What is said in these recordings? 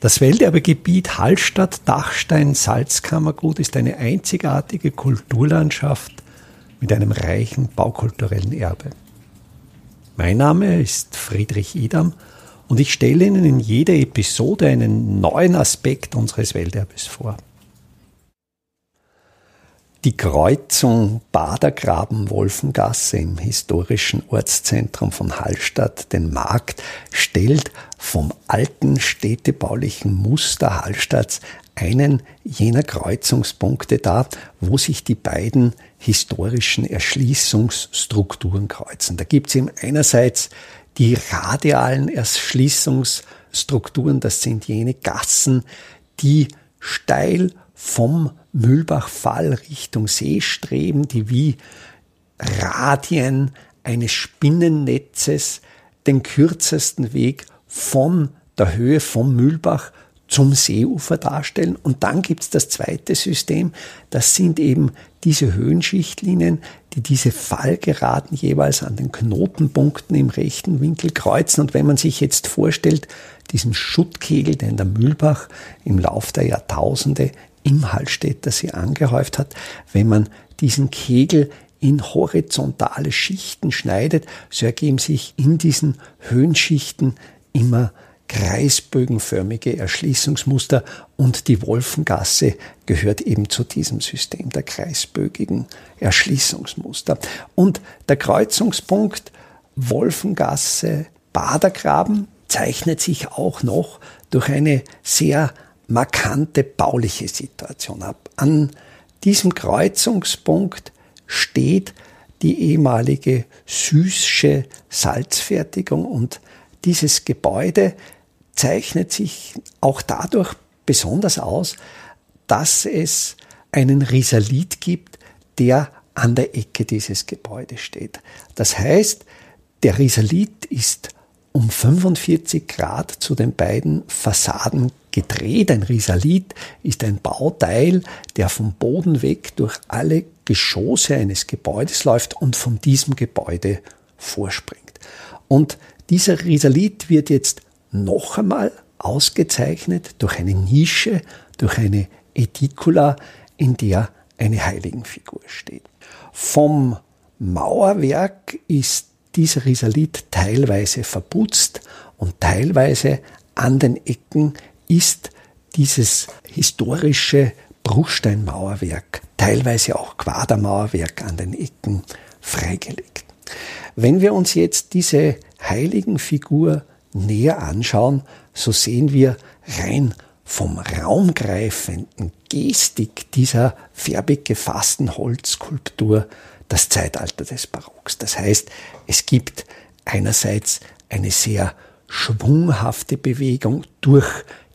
Das Welterbegebiet Hallstatt-Dachstein-Salzkammergut ist eine einzigartige Kulturlandschaft mit einem reichen baukulturellen Erbe. Mein Name ist Friedrich Idam und ich stelle Ihnen in jeder Episode einen neuen Aspekt unseres Welterbes vor. Die Kreuzung Badergraben-Wolfengasse im historischen Ortszentrum von Hallstatt, den Markt, stellt vom alten städtebaulichen Muster Hallstatts einen jener Kreuzungspunkte dar, wo sich die beiden historischen Erschließungsstrukturen kreuzen. Da gibt es eben einerseits die radialen Erschließungsstrukturen, das sind jene Gassen, die steil vom Mühlbachfall Richtung See streben, die wie Radien eines Spinnennetzes den kürzesten Weg von der Höhe vom Mühlbach zum Seeufer darstellen. Und dann gibt es das zweite System, das sind eben diese Höhenschichtlinien, die diese Fallgeraden jeweils an den Knotenpunkten im rechten Winkel kreuzen. Und wenn man sich jetzt vorstellt, diesen Schuttkegel, den der Mühlbach im Lauf der Jahrtausende im Hallstätter See angehäuft hat, wenn man diesen Kegel in horizontale Schichten schneidet, so ergeben sich in diesen Höhenschichten immer kreisbögenförmige Erschließungsmuster und die Wolfengasse gehört eben zu diesem System der kreisbögigen Erschließungsmuster. Und der Kreuzungspunkt Wolfengasse Badergraben zeichnet sich auch noch durch eine sehr markante bauliche Situation ab. An diesem Kreuzungspunkt steht die ehemalige Süßsche Salzfertigung und dieses Gebäude zeichnet sich auch dadurch besonders aus, dass es einen Risalit gibt, der an der Ecke dieses Gebäudes steht. Das heißt, der Risalit ist um 45 Grad zu den beiden Fassaden gedreht. Ein Risalit ist ein Bauteil, der vom Boden weg durch alle Geschosse eines Gebäudes läuft und von diesem Gebäude vorspringt. Und dieser Risalit wird jetzt noch einmal ausgezeichnet durch eine Nische, durch eine Edicula, in der eine Heiligenfigur steht. Vom Mauerwerk ist dieser Risalit teilweise verputzt und teilweise an den Ecken ist dieses historische Bruchsteinmauerwerk, teilweise auch Quadermauerwerk an den Ecken freigelegt. Wenn wir uns jetzt diese Heiligenfigur näher anschauen, so sehen wir rein vom raumgreifenden Gestik dieser färbig gefassten Holzskulptur das Zeitalter des Barocks. Das heißt, es gibt einerseits eine sehr schwunghafte Bewegung durch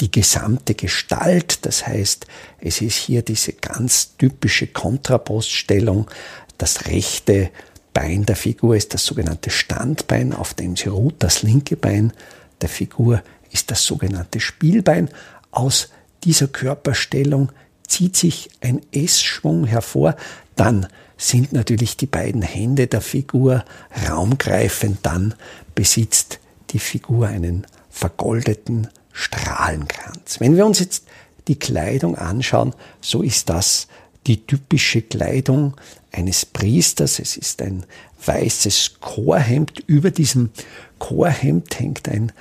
die gesamte Gestalt. Das heißt, es ist hier diese ganz typische Kontrapoststellung. Das rechte Bein der Figur ist das sogenannte Standbein, auf dem sie ruht. Das linke Bein der Figur ist das sogenannte Spielbein. Aus dieser Körperstellung zieht sich ein S-Schwung hervor. Dann sind natürlich die beiden Hände der Figur raumgreifend. Dann besitzt die Figur einen vergoldeten Strahlenkranz. Wenn wir uns jetzt die Kleidung anschauen, so ist das die typische Kleidung eines Priesters. Es ist ein weißes Chorhemd. Über diesem Chorhemd hängt ein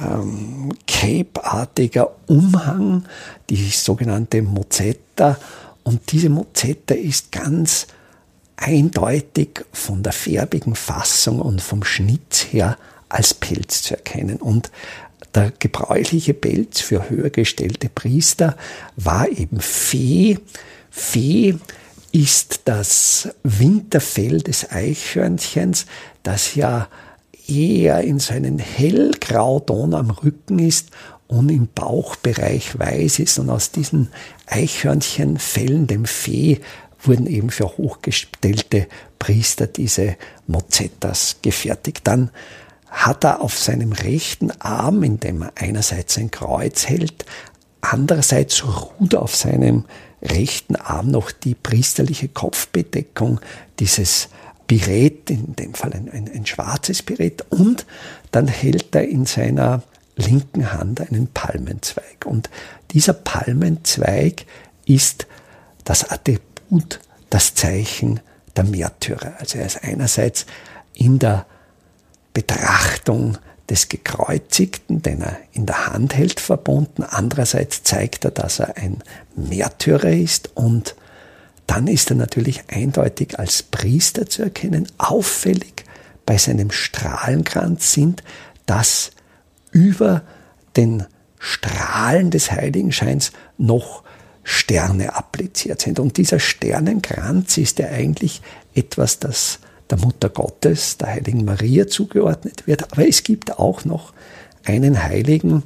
ähm, Cape-artiger Umhang, die sogenannte Mozetta. Und diese Mozetta ist ganz eindeutig von der färbigen Fassung und vom Schnitt her als Pelz zu erkennen. Und der gebräuchliche Pelz für höher gestellte Priester war eben Fee. Fee ist das Winterfell des Eichhörnchens, das ja eher in seinen hellgrauton am Rücken ist und im Bauchbereich weiß ist. Und aus diesen Eichhörnchenfällen, dem Fee, wurden eben für hochgestellte Priester diese Mozettas gefertigt. Dann hat er auf seinem rechten Arm, in dem er einerseits ein Kreuz hält, andererseits ruht auf seinem rechten Arm noch die priesterliche Kopfbedeckung dieses Birett, in dem Fall ein, ein, ein schwarzes Birett, und dann hält er in seiner linken Hand einen Palmenzweig. Und dieser Palmenzweig ist das Attribut, das Zeichen der Märtyrer. Also er ist einerseits in der Betrachtung des Gekreuzigten, den er in der Hand hält, verbunden. Andererseits zeigt er, dass er ein Märtyrer ist und dann ist er natürlich eindeutig als Priester zu erkennen. Auffällig bei seinem Strahlenkranz sind, dass über den Strahlen des Heiligenscheins noch Sterne appliziert sind. Und dieser Sternenkranz ist ja eigentlich etwas, das der Mutter Gottes, der heiligen Maria zugeordnet wird. Aber es gibt auch noch einen Heiligen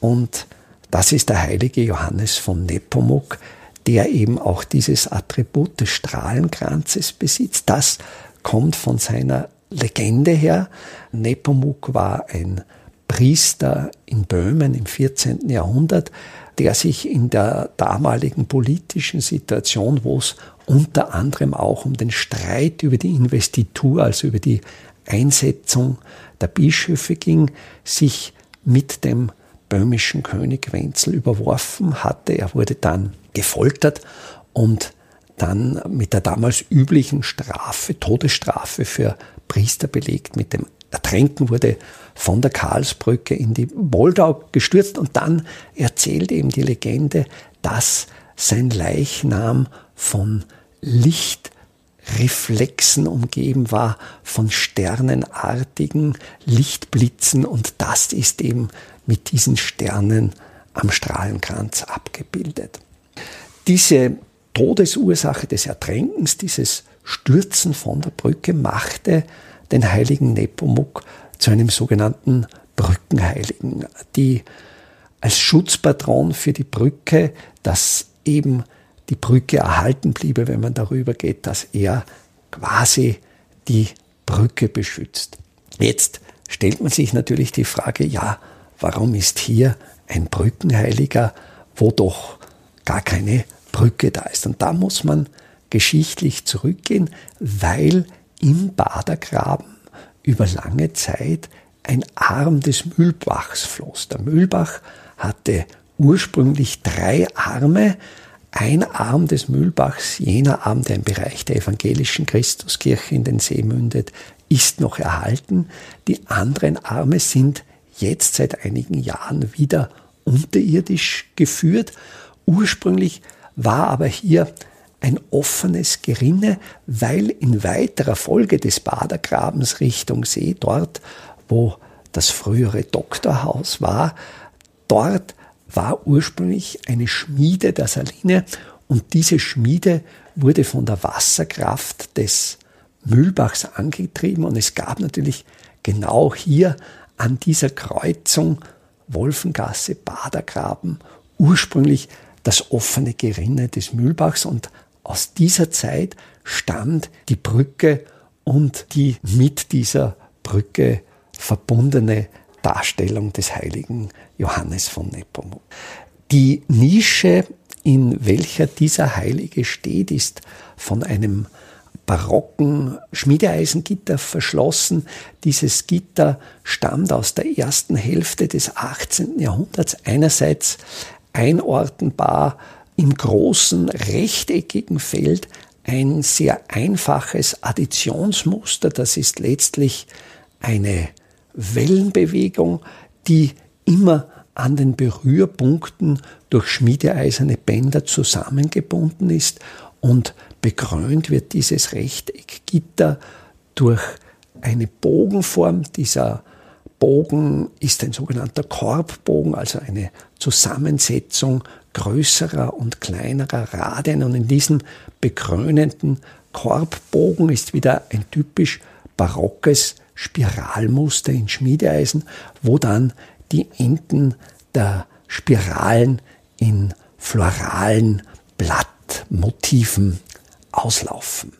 und das ist der heilige Johannes von Nepomuk, der eben auch dieses Attribut des Strahlenkranzes besitzt. Das kommt von seiner Legende her. Nepomuk war ein Priester in Böhmen im 14. Jahrhundert, der sich in der damaligen politischen Situation, wo es unter anderem auch um den Streit über die Investitur, also über die Einsetzung der Bischöfe ging, sich mit dem böhmischen König Wenzel überworfen hatte. Er wurde dann gefoltert und dann mit der damals üblichen Strafe, Todesstrafe für Priester belegt, mit dem Ertränken wurde von der Karlsbrücke in die Moldau gestürzt und dann erzählt eben die Legende, dass sein Leichnam von Lichtreflexen umgeben war, von sternenartigen Lichtblitzen und das ist eben mit diesen Sternen am Strahlenkranz abgebildet. Diese Todesursache des Ertränkens, dieses Stürzen von der Brücke machte den heiligen Nepomuk zu einem sogenannten Brückenheiligen, die als Schutzpatron für die Brücke, dass eben die Brücke erhalten bliebe, wenn man darüber geht, dass er quasi die Brücke beschützt. Jetzt stellt man sich natürlich die Frage, ja, warum ist hier ein Brückenheiliger, wo doch gar keine Brücke da ist? Und da muss man geschichtlich zurückgehen, weil im Badergraben über lange Zeit ein Arm des Mühlbachs floss. Der Mühlbach hatte ursprünglich drei Arme. Ein Arm des Mühlbachs, jener Arm, der im Bereich der evangelischen Christuskirche in den See mündet, ist noch erhalten. Die anderen Arme sind jetzt seit einigen Jahren wieder unterirdisch geführt. Ursprünglich war aber hier ein offenes Gerinne, weil in weiterer Folge des Badergrabens Richtung See, dort wo das frühere Doktorhaus war, dort war ursprünglich eine Schmiede der Saline und diese Schmiede wurde von der Wasserkraft des Mühlbachs angetrieben und es gab natürlich genau hier an dieser Kreuzung Wolfengasse, Badergraben ursprünglich das offene Gerinne des Mühlbachs und aus dieser Zeit stammt die Brücke und die mit dieser Brücke verbundene Darstellung des heiligen Johannes von Nepomuk. Die Nische, in welcher dieser Heilige steht, ist von einem barocken Schmiedeeisengitter verschlossen. Dieses Gitter stammt aus der ersten Hälfte des 18. Jahrhunderts. Einerseits einordnbar im großen rechteckigen Feld ein sehr einfaches Additionsmuster. Das ist letztlich eine Wellenbewegung, die immer an den Berührpunkten durch schmiedeeiserne Bänder zusammengebunden ist und bekrönt wird dieses Rechteckgitter durch eine Bogenform. Dieser Bogen ist ein sogenannter Korbbogen, also eine Zusammensetzung größerer und kleinerer Radien. Und in diesem bekrönenden Korbbogen ist wieder ein typisch barockes Spiralmuster in Schmiedeeisen, wo dann die Enden der Spiralen in floralen Blattmotiven auslaufen.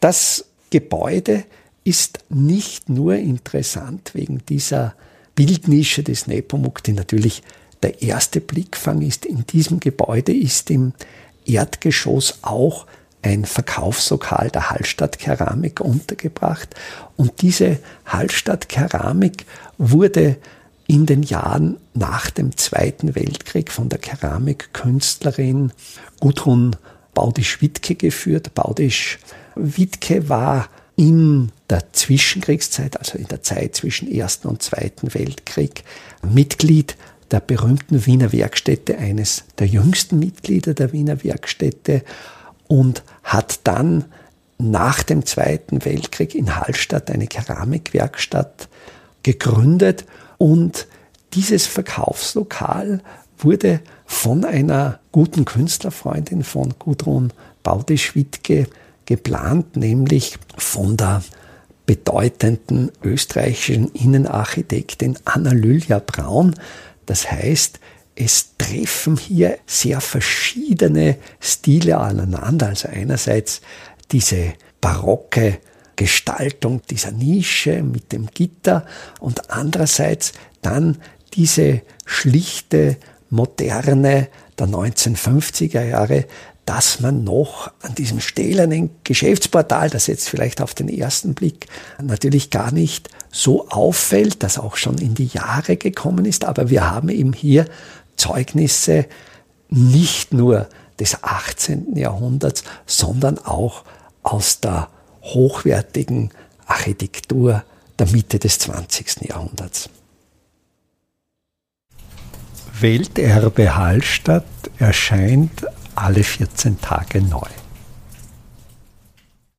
Das Gebäude ist nicht nur interessant wegen dieser Bildnische des Nepomuk, die natürlich der erste Blickfang ist, in diesem Gebäude ist im Erdgeschoss auch ein Verkaufslokal der Hallstatt Keramik untergebracht. Und diese Hallstatt Keramik wurde in den Jahren nach dem Zweiten Weltkrieg von der Keramikkünstlerin Gudrun Baudisch-Wittke geführt. Baudisch-Wittke war in der Zwischenkriegszeit, also in der Zeit zwischen Ersten und Zweiten Weltkrieg, Mitglied der berühmten Wiener Werkstätte, eines der jüngsten Mitglieder der Wiener Werkstätte und hat dann nach dem Zweiten Weltkrieg in Hallstatt eine Keramikwerkstatt gegründet und dieses Verkaufslokal wurde von einer guten Künstlerfreundin von Gudrun Baudisch-Wittke geplant, nämlich von der bedeutenden österreichischen Innenarchitektin Anna Lylja Braun. Das heißt, es treffen hier sehr verschiedene Stile aneinander. Also einerseits diese barocke Gestaltung dieser Nische mit dem Gitter und andererseits dann diese schlichte, moderne der 1950er Jahre, dass man noch an diesem stählernen Geschäftsportal, das jetzt vielleicht auf den ersten Blick natürlich gar nicht so auffällt, das auch schon in die Jahre gekommen ist, aber wir haben eben hier Zeugnisse nicht nur des 18. Jahrhunderts, sondern auch aus der hochwertigen Architektur der Mitte des 20. Jahrhunderts. Welterbe Hallstatt erscheint alle 14 Tage neu.